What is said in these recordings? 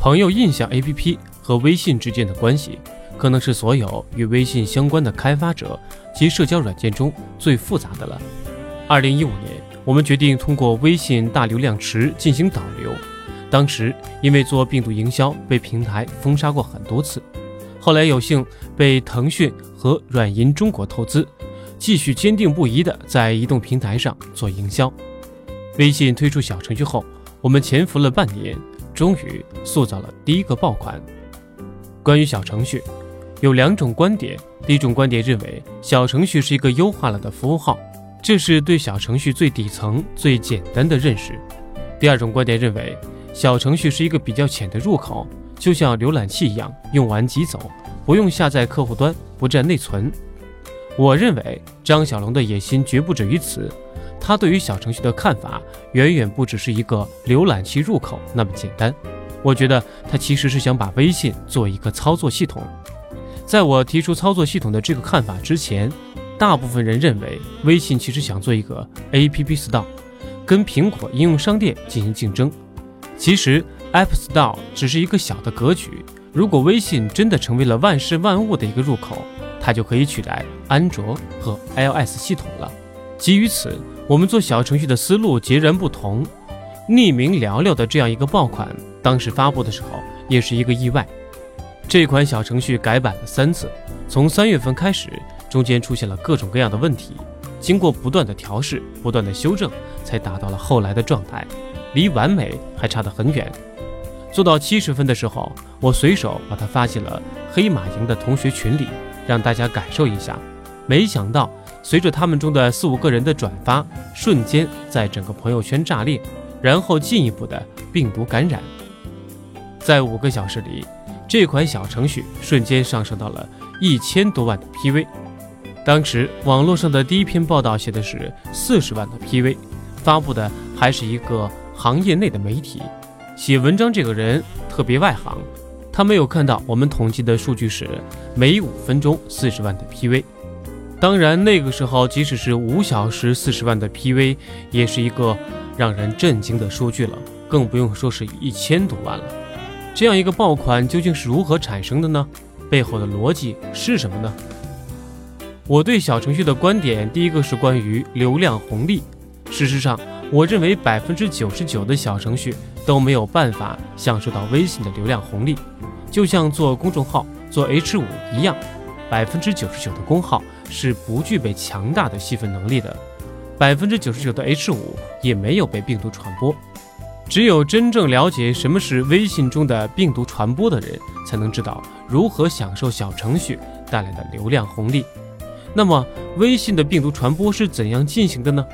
朋友印象 APP 和微信之间的关系，可能是所有与微信相关的开发者及社交软件中最复杂的了。二零一五年，我们决定通过微信大流量池进行导流。当时因为做病毒营销，被平台封杀过很多次。后来有幸被腾讯和软银中国投资，继续坚定不移地在移动平台上做营销。微信推出小程序后，我们潜伏了半年，终于塑造了第一个爆款。关于小程序，有两种观点。第一种观点认为，小程序是一个优化了的服务号，这是对小程序最底层、最简单的认识。第二种观点认为，小程序是一个比较浅的入口，就像浏览器一样，用完即走，不用下载客户端，不占内存。我认为张小龙的野心绝不止于此，他对于小程序的看法远远不只是一个浏览器入口那么简单。我觉得他其实是想把微信做一个操作系统。在我提出操作系统的这个看法之前，大部分人认为微信其实想做一个 App Store，跟苹果应用商店进行竞争。其实 App Store 只是一个小的格局。如果微信真的成为了万事万物的一个入口，它就可以取代安卓和 iOS 系统了。基于此，我们做小程序的思路截然不同。匿名聊聊的这样一个爆款，当时发布的时候也是一个意外。这款小程序改版了三次，从三月份开始，中间出现了各种各样的问题，经过不断的调试、不断的修正，才达到了后来的状态。离完美还差得很远。做到七十分的时候，我随手把它发进了黑马营的同学群里，让大家感受一下。没想到，随着他们中的四五个人的转发，瞬间在整个朋友圈炸裂，然后进一步的病毒感染。在五个小时里，这款小程序瞬间上升到了一千多万的 PV。当时网络上的第一篇报道写的是四十万的 PV，发布的还是一个。行业内的媒体写文章，这个人特别外行，他没有看到我们统计的数据是每五分钟四十万的 PV。当然，那个时候即使是五小时四十万的 PV，也是一个让人震惊的数据了，更不用说是一千多万了。这样一个爆款究竟是如何产生的呢？背后的逻辑是什么呢？我对小程序的观点，第一个是关于流量红利。事实上。我认为百分之九十九的小程序都没有办法享受到微信的流量红利，就像做公众号、做 H 五一样，百分之九十九的公号是不具备强大的细分能力的，百分之九十九的 H 五也没有被病毒传播。只有真正了解什么是微信中的病毒传播的人，才能知道如何享受小程序带来的流量红利。那么，微信的病毒传播是怎样进行的呢？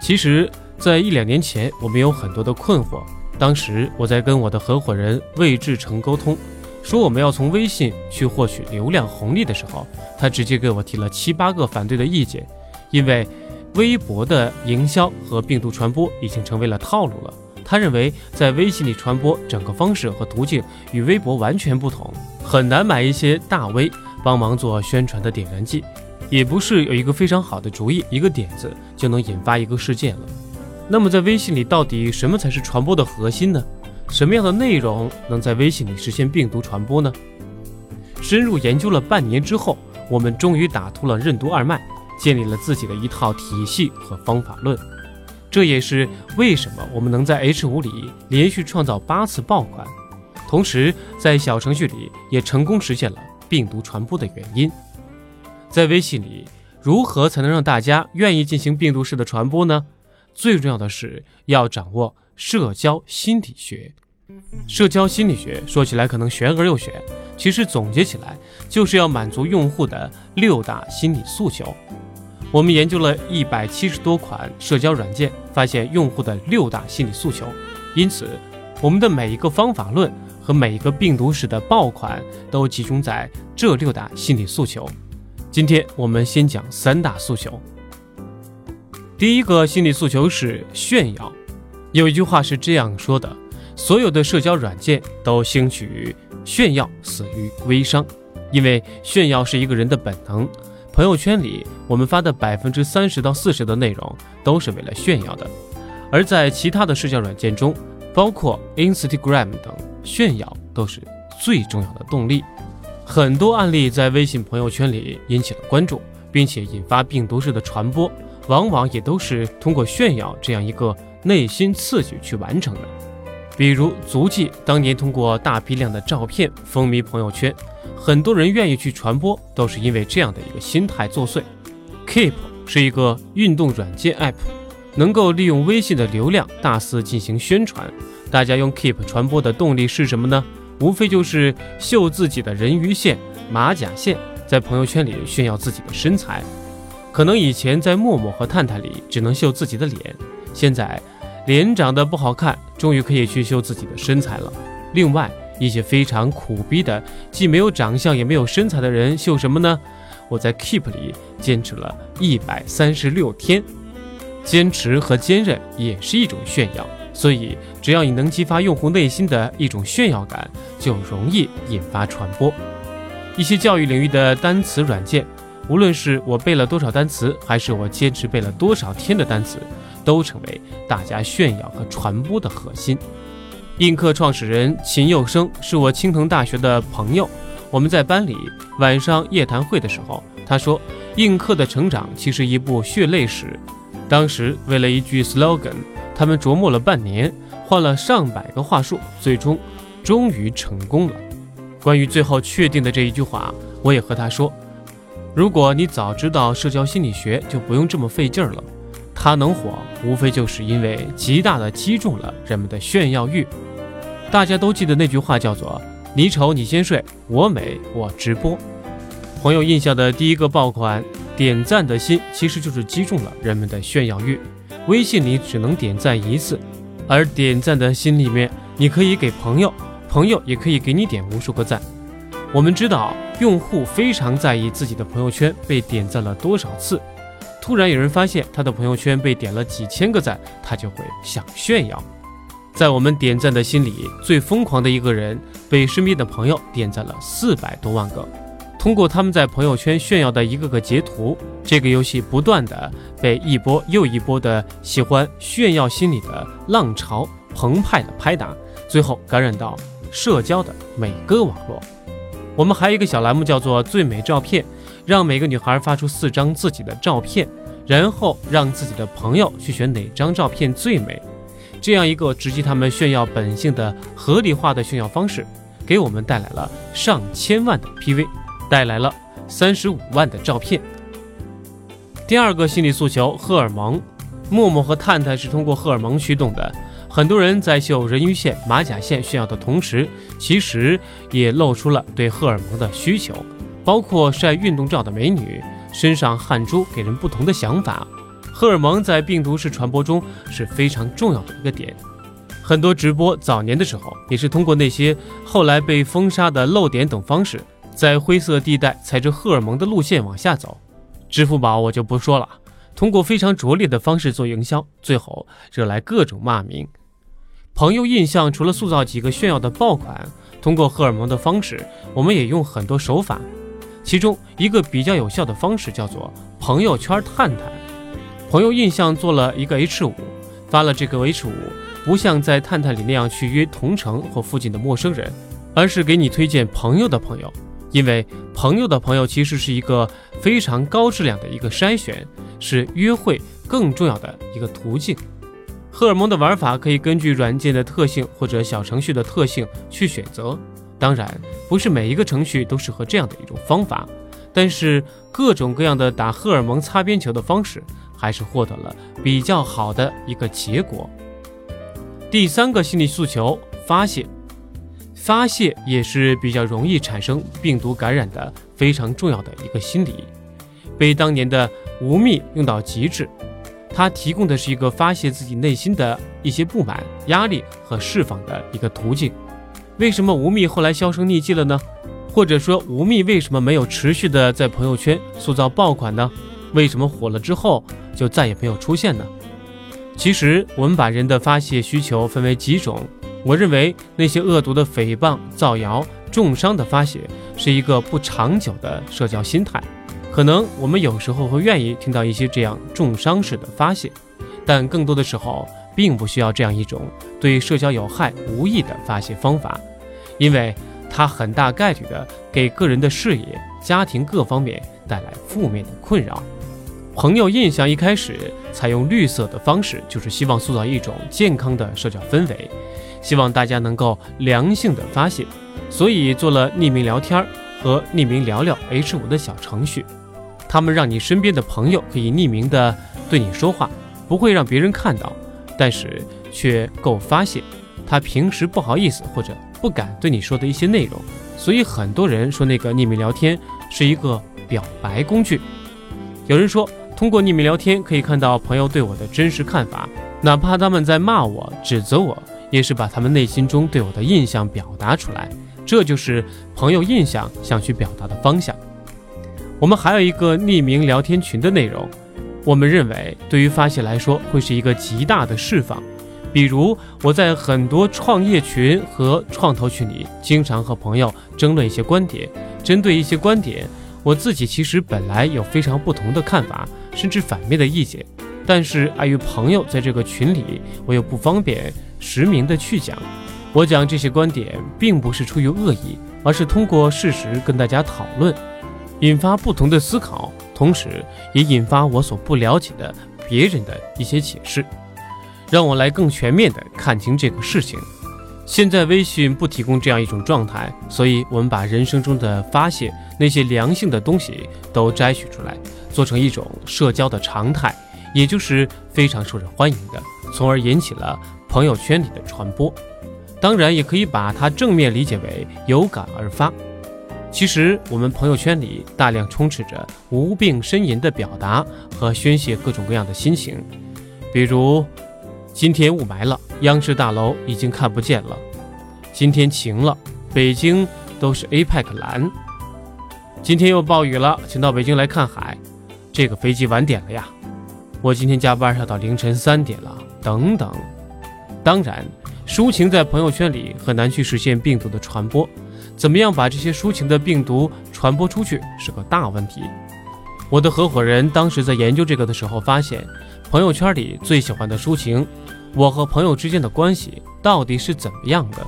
其实。在一两年前，我们有很多的困惑。当时我在跟我的合伙人魏志成沟通，说我们要从微信去获取流量红利的时候，他直接给我提了七八个反对的意见。因为微博的营销和病毒传播已经成为了套路了。他认为在微信里传播整个方式和途径与微博完全不同，很难买一些大 V 帮忙做宣传的点燃剂，也不是有一个非常好的主意、一个点子就能引发一个事件了。那么在微信里，到底什么才是传播的核心呢？什么样的内容能在微信里实现病毒传播呢？深入研究了半年之后，我们终于打通了任督二脉，建立了自己的一套体系和方法论。这也是为什么我们能在 H 五里连续创造八次爆款，同时在小程序里也成功实现了病毒传播的原因。在微信里，如何才能让大家愿意进行病毒式的传播呢？最重要的是要掌握社交心理学。社交心理学说起来可能玄而又玄，其实总结起来就是要满足用户的六大心理诉求。我们研究了一百七十多款社交软件，发现用户的六大心理诉求。因此，我们的每一个方法论和每一个病毒式的爆款都集中在这六大心理诉求。今天我们先讲三大诉求。第一个心理诉求是炫耀。有一句话是这样说的：所有的社交软件都兴起于炫耀，死于微商。因为炫耀是一个人的本能。朋友圈里我们发的百分之三十到四十的内容都是为了炫耀的。而在其他的社交软件中，包括 Instagram 等，炫耀都是最重要的动力。很多案例在微信朋友圈里引起了关注，并且引发病毒式的传播，往往也都是通过炫耀这样一个内心刺激去完成的。比如足迹当年通过大批量的照片风靡朋友圈，很多人愿意去传播，都是因为这样的一个心态作祟。Keep 是一个运动软件 App，能够利用微信的流量大肆进行宣传。大家用 Keep 传播的动力是什么呢？无非就是秀自己的人鱼线、马甲线，在朋友圈里炫耀自己的身材。可能以前在陌陌和探探里只能秀自己的脸，现在。脸长得不好看，终于可以去秀自己的身材了。另外一些非常苦逼的，既没有长相也没有身材的人秀什么呢？我在 Keep 里坚持了一百三十六天，坚持和坚韧也是一种炫耀。所以只要你能激发用户内心的一种炫耀感，就容易引发传播。一些教育领域的单词软件，无论是我背了多少单词，还是我坚持背了多少天的单词。都成为大家炫耀和传播的核心。映客创始人秦佑生是我青藤大学的朋友，我们在班里晚上夜谈会的时候，他说：“映客的成长其实一部血泪史。当时为了一句 slogan，他们琢磨了半年，换了上百个话术，最终终于成功了。关于最后确定的这一句话，我也和他说：如果你早知道社交心理学，就不用这么费劲儿了。”它能火，无非就是因为极大的击中了人们的炫耀欲。大家都记得那句话，叫做“你丑你先睡，我美我直播”。朋友印象的第一个爆款点赞的心，其实就是击中了人们的炫耀欲。微信里只能点赞一次，而点赞的心里面，你可以给朋友，朋友也可以给你点无数个赞。我们知道，用户非常在意自己的朋友圈被点赞了多少次。突然有人发现他的朋友圈被点了几千个赞，他就会想炫耀。在我们点赞的心里，最疯狂的一个人被身边的朋友点赞了四百多万个。通过他们在朋友圈炫耀的一个个截图，这个游戏不断的被一波又一波的喜欢炫耀心理的浪潮澎湃的拍打，最后感染到社交的每个网络。我们还有一个小栏目叫做“最美照片”。让每个女孩发出四张自己的照片，然后让自己的朋友去选哪张照片最美。这样一个直击他们炫耀本性的合理化的炫耀方式，给我们带来了上千万的 PV，带来了三十五万的照片。第二个心理诉求，荷尔蒙。陌陌和探探是通过荷尔蒙驱动的，很多人在秀人鱼线、马甲线炫耀的同时，其实也露出了对荷尔蒙的需求。包括晒运动照的美女身上汗珠给人不同的想法，荷尔蒙在病毒式传播中是非常重要的一个点。很多直播早年的时候也是通过那些后来被封杀的漏点等方式，在灰色地带踩着荷尔蒙的路线往下走。支付宝我就不说了，通过非常拙劣的方式做营销，最后惹来各种骂名。朋友印象除了塑造几个炫耀的爆款，通过荷尔蒙的方式，我们也用很多手法。其中一个比较有效的方式叫做朋友圈探探。朋友印象做了一个 H 五，发了这个 H 五，不像在探探里那样去约同城或附近的陌生人，而是给你推荐朋友的朋友，因为朋友的朋友其实是一个非常高质量的一个筛选，是约会更重要的一个途径。荷尔蒙的玩法可以根据软件的特性或者小程序的特性去选择。当然，不是每一个程序都适合这样的一种方法，但是各种各样的打荷尔蒙擦边球的方式，还是获得了比较好的一个结果。第三个心理诉求，发泄，发泄也是比较容易产生病毒感染的非常重要的一个心理，被当年的吴蜜用到极致，它提供的是一个发泄自己内心的一些不满、压力和释放的一个途径。为什么吴宓后来销声匿迹了呢？或者说吴宓为什么没有持续的在朋友圈塑造爆款呢？为什么火了之后就再也没有出现呢？其实我们把人的发泄需求分为几种，我认为那些恶毒的诽谤、造谣、重伤的发泄是一个不长久的社交心态。可能我们有时候会愿意听到一些这样重伤式的发泄，但更多的时候。并不需要这样一种对社交有害无益的发泄方法，因为它很大概率的给个人的事业、家庭各方面带来负面的困扰。朋友印象一开始采用绿色的方式，就是希望塑造一种健康的社交氛围，希望大家能够良性的发泄，所以做了匿名聊天和匿名聊聊 H 五的小程序。他们让你身边的朋友可以匿名的对你说话，不会让别人看到，但是却够发泄他平时不好意思或者不敢对你说的一些内容。所以很多人说那个匿名聊天是一个表白工具。有人说。通过匿名聊天可以看到朋友对我的真实看法，哪怕他们在骂我、指责我，也是把他们内心中对我的印象表达出来。这就是朋友印象想去表达的方向。我们还有一个匿名聊天群的内容，我们认为对于发泄来说会是一个极大的释放。比如我在很多创业群和创投群里，经常和朋友争论一些观点，针对一些观点，我自己其实本来有非常不同的看法。甚至反面的意见，但是碍于朋友在这个群里，我又不方便实名的去讲。我讲这些观点，并不是出于恶意，而是通过事实跟大家讨论，引发不同的思考，同时也引发我所不了解的别人的一些解释，让我来更全面的看清这个事情。现在微信不提供这样一种状态，所以我们把人生中的发泄那些良性的东西都摘取出来。做成一种社交的常态，也就是非常受人欢迎的，从而引起了朋友圈里的传播。当然，也可以把它正面理解为有感而发。其实，我们朋友圈里大量充斥着无病呻吟的表达和宣泄各种各样的心情，比如今天雾霾了，央视大楼已经看不见了；今天晴了，北京都是 APEC 蓝；今天又暴雨了，请到北京来看海。这个飞机晚点了呀，我今天加班要到凌晨三点了，等等。当然，抒情在朋友圈里很难去实现病毒的传播，怎么样把这些抒情的病毒传播出去是个大问题。我的合伙人当时在研究这个的时候，发现朋友圈里最喜欢的抒情，我和朋友之间的关系到底是怎么样的？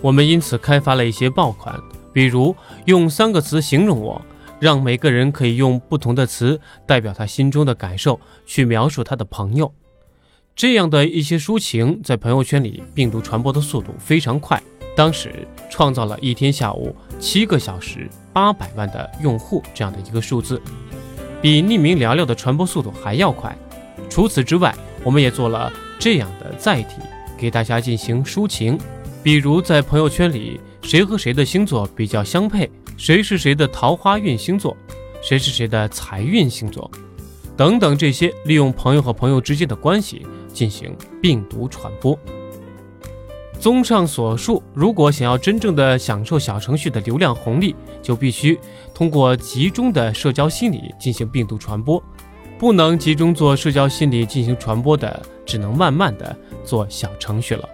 我们因此开发了一些爆款，比如用三个词形容我。让每个人可以用不同的词代表他心中的感受去描述他的朋友，这样的一些抒情在朋友圈里病毒传播的速度非常快，当时创造了一天下午七个小时八百万的用户这样的一个数字，比匿名聊聊的传播速度还要快。除此之外，我们也做了这样的载体，给大家进行抒情，比如在朋友圈里谁和谁的星座比较相配。谁是谁的桃花运星座，谁是谁的财运星座，等等，这些利用朋友和朋友之间的关系进行病毒传播。综上所述，如果想要真正的享受小程序的流量红利，就必须通过集中的社交心理进行病毒传播。不能集中做社交心理进行传播的，只能慢慢的做小程序了。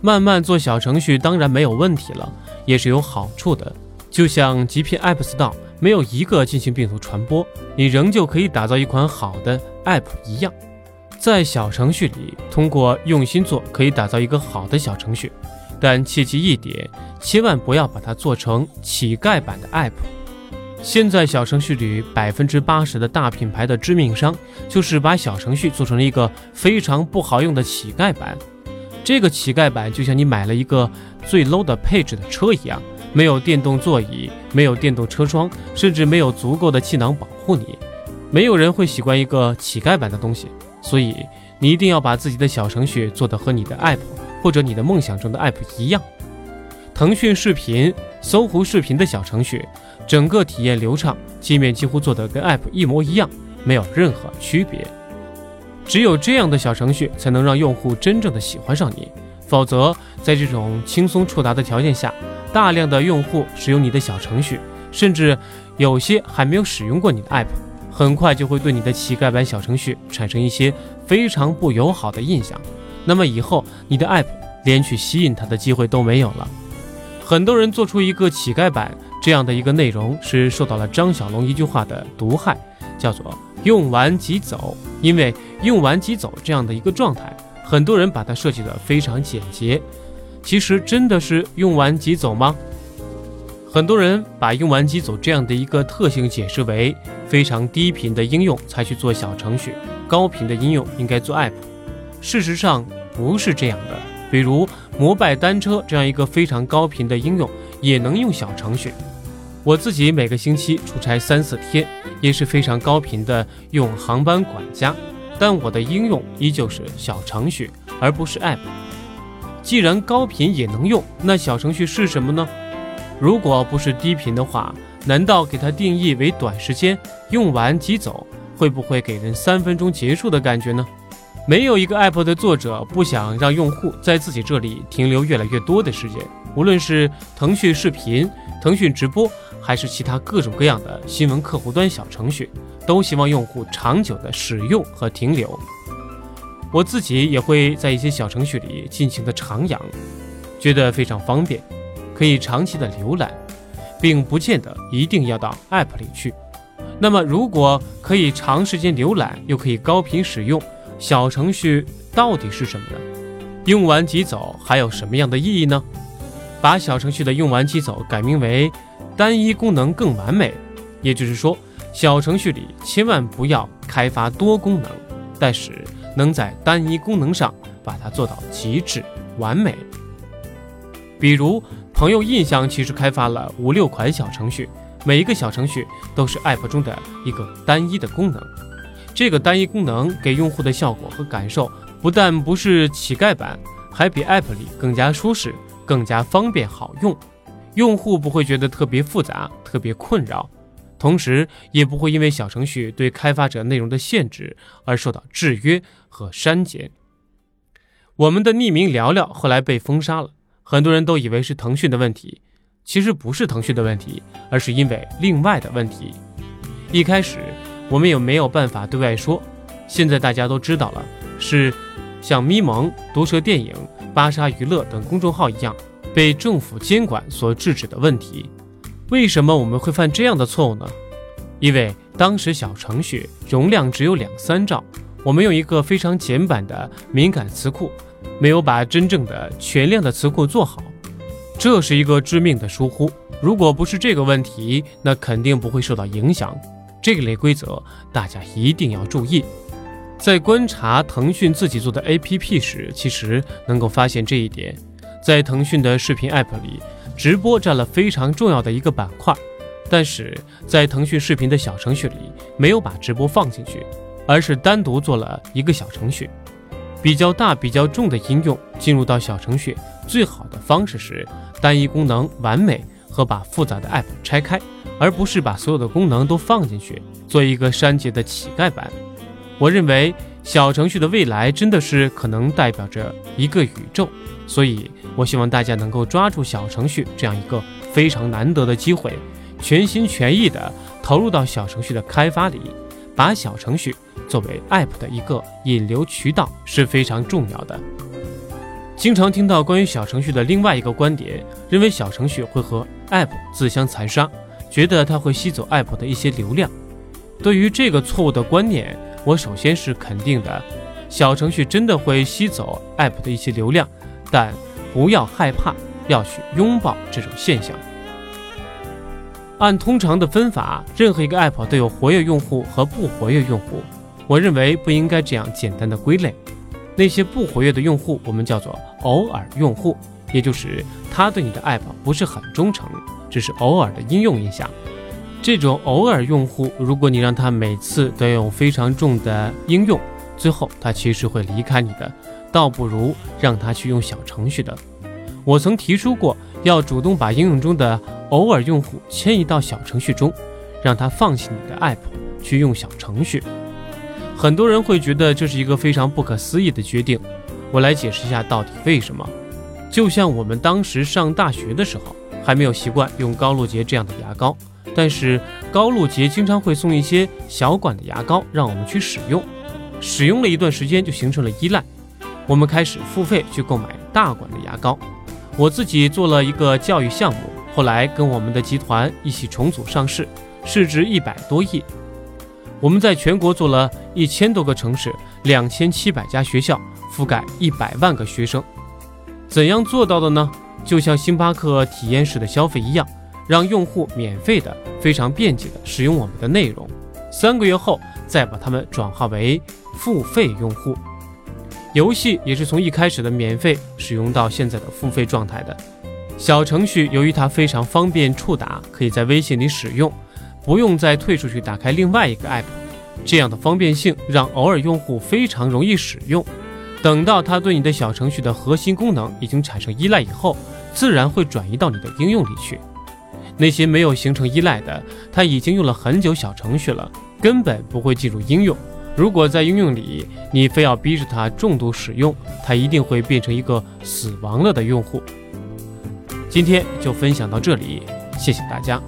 慢慢做小程序当然没有问题了，也是有好处的。就像极品 App Store 没有一个进行病毒传播，你仍旧可以打造一款好的 App 一样，在小程序里通过用心做，可以打造一个好的小程序。但切记一点，千万不要把它做成乞丐版的 App。现在小程序里百分之八十的大品牌的致命伤，就是把小程序做成了一个非常不好用的乞丐版。这个乞丐版就像你买了一个最 low 的配置的车一样。没有电动座椅，没有电动车窗，甚至没有足够的气囊保护你。没有人会喜欢一个乞丐版的东西，所以你一定要把自己的小程序做得和你的 App 或者你的梦想中的 App 一样。腾讯视频、搜狐视频的小程序，整个体验流畅，界面几乎做得跟 App 一模一样，没有任何区别。只有这样的小程序，才能让用户真正的喜欢上你。否则，在这种轻松触达的条件下，大量的用户使用你的小程序，甚至有些还没有使用过你的 app，很快就会对你的乞丐版小程序产生一些非常不友好的印象。那么以后你的 app 连去吸引他的机会都没有了。很多人做出一个乞丐版这样的一个内容，是受到了张小龙一句话的毒害，叫做“用完即走”。因为用完即走这样的一个状态。很多人把它设计的非常简洁，其实真的是用完即走吗？很多人把用完即走这样的一个特性解释为非常低频的应用才去做小程序，高频的应用应该做 app。事实上不是这样的。比如摩拜单车这样一个非常高频的应用也能用小程序。我自己每个星期出差三四天，也是非常高频的用航班管家，但我的应用依旧是小程序，而不是 app。既然高频也能用，那小程序是什么呢？如果不是低频的话，难道给它定义为短时间用完即走，会不会给人三分钟结束的感觉呢？没有一个 app 的作者不想让用户在自己这里停留越来越多的时间，无论是腾讯视频、腾讯直播，还是其他各种各样的新闻客户端小程序，都希望用户长久的使用和停留。我自己也会在一些小程序里尽情的徜徉，觉得非常方便。可以长期的浏览，并不见得一定要到 App 里去。那么，如果可以长时间浏览，又可以高频使用，小程序到底是什么呢？用完即走还有什么样的意义呢？把小程序的用完即走改名为单一功能更完美，也就是说，小程序里千万不要开发多功能，但是能在单一功能上把它做到极致完美。比如。朋友印象其实开发了五六款小程序，每一个小程序都是 App 中的一个单一的功能。这个单一功能给用户的效果和感受，不但不是乞丐版，还比 App 里更加舒适、更加方便好用。用户不会觉得特别复杂、特别困扰，同时也不会因为小程序对开发者内容的限制而受到制约和删减。我们的匿名聊聊后来被封杀了。很多人都以为是腾讯的问题，其实不是腾讯的问题，而是因为另外的问题。一开始我们也没有办法对外说，现在大家都知道了，是像咪蒙、毒舌电影、芭莎娱乐等公众号一样被政府监管所制止的问题。为什么我们会犯这样的错误呢？因为当时小程序容量只有两三兆，我们用一个非常简版的敏感词库。没有把真正的全量的词库做好，这是一个致命的疏忽。如果不是这个问题，那肯定不会受到影响。这类规则大家一定要注意。在观察腾讯自己做的 APP 时，其实能够发现这一点。在腾讯的视频 App 里，直播占了非常重要的一个板块，但是在腾讯视频的小程序里，没有把直播放进去，而是单独做了一个小程序。比较大、比较重的应用进入到小程序，最好的方式是单一功能完美和把复杂的 App 拆开，而不是把所有的功能都放进去做一个删节的乞丐版。我认为小程序的未来真的是可能代表着一个宇宙，所以我希望大家能够抓住小程序这样一个非常难得的机会，全心全意的投入到小程序的开发里，把小程序。作为 App 的一个引流渠道是非常重要的。经常听到关于小程序的另外一个观点，认为小程序会和 App 自相残杀，觉得它会吸走 App 的一些流量。对于这个错误的观念，我首先是肯定的，小程序真的会吸走 App 的一些流量，但不要害怕，要去拥抱这种现象。按通常的分法，任何一个 App 都有活跃用户和不活跃用户。我认为不应该这样简单的归类，那些不活跃的用户，我们叫做偶尔用户，也就是他对你的 app 不是很忠诚，只是偶尔的应用一下。这种偶尔用户，如果你让他每次都用非常重的应用，最后他其实会离开你的，倒不如让他去用小程序的。我曾提出过，要主动把应用中的偶尔用户迁移到小程序中，让他放弃你的 app 去用小程序。很多人会觉得这是一个非常不可思议的决定，我来解释一下到底为什么。就像我们当时上大学的时候，还没有习惯用高露洁这样的牙膏，但是高露洁经常会送一些小管的牙膏让我们去使用，使用了一段时间就形成了依赖，我们开始付费去购买大管的牙膏。我自己做了一个教育项目，后来跟我们的集团一起重组上市，市值一百多亿。我们在全国做了一千多个城市，两千七百家学校，覆盖一百万个学生。怎样做到的呢？就像星巴克体验式的消费一样，让用户免费的、非常便捷的使用我们的内容，三个月后再把他们转化为付费用户。游戏也是从一开始的免费使用到现在的付费状态的。小程序由于它非常方便触达，可以在微信里使用，不用再退出去打开另外一个 app。这样的方便性让偶尔用户非常容易使用。等到他对你的小程序的核心功能已经产生依赖以后，自然会转移到你的应用里去。那些没有形成依赖的，他已经用了很久小程序了，根本不会进入应用。如果在应用里你非要逼着他重度使用，他一定会变成一个死亡了的用户。今天就分享到这里，谢谢大家。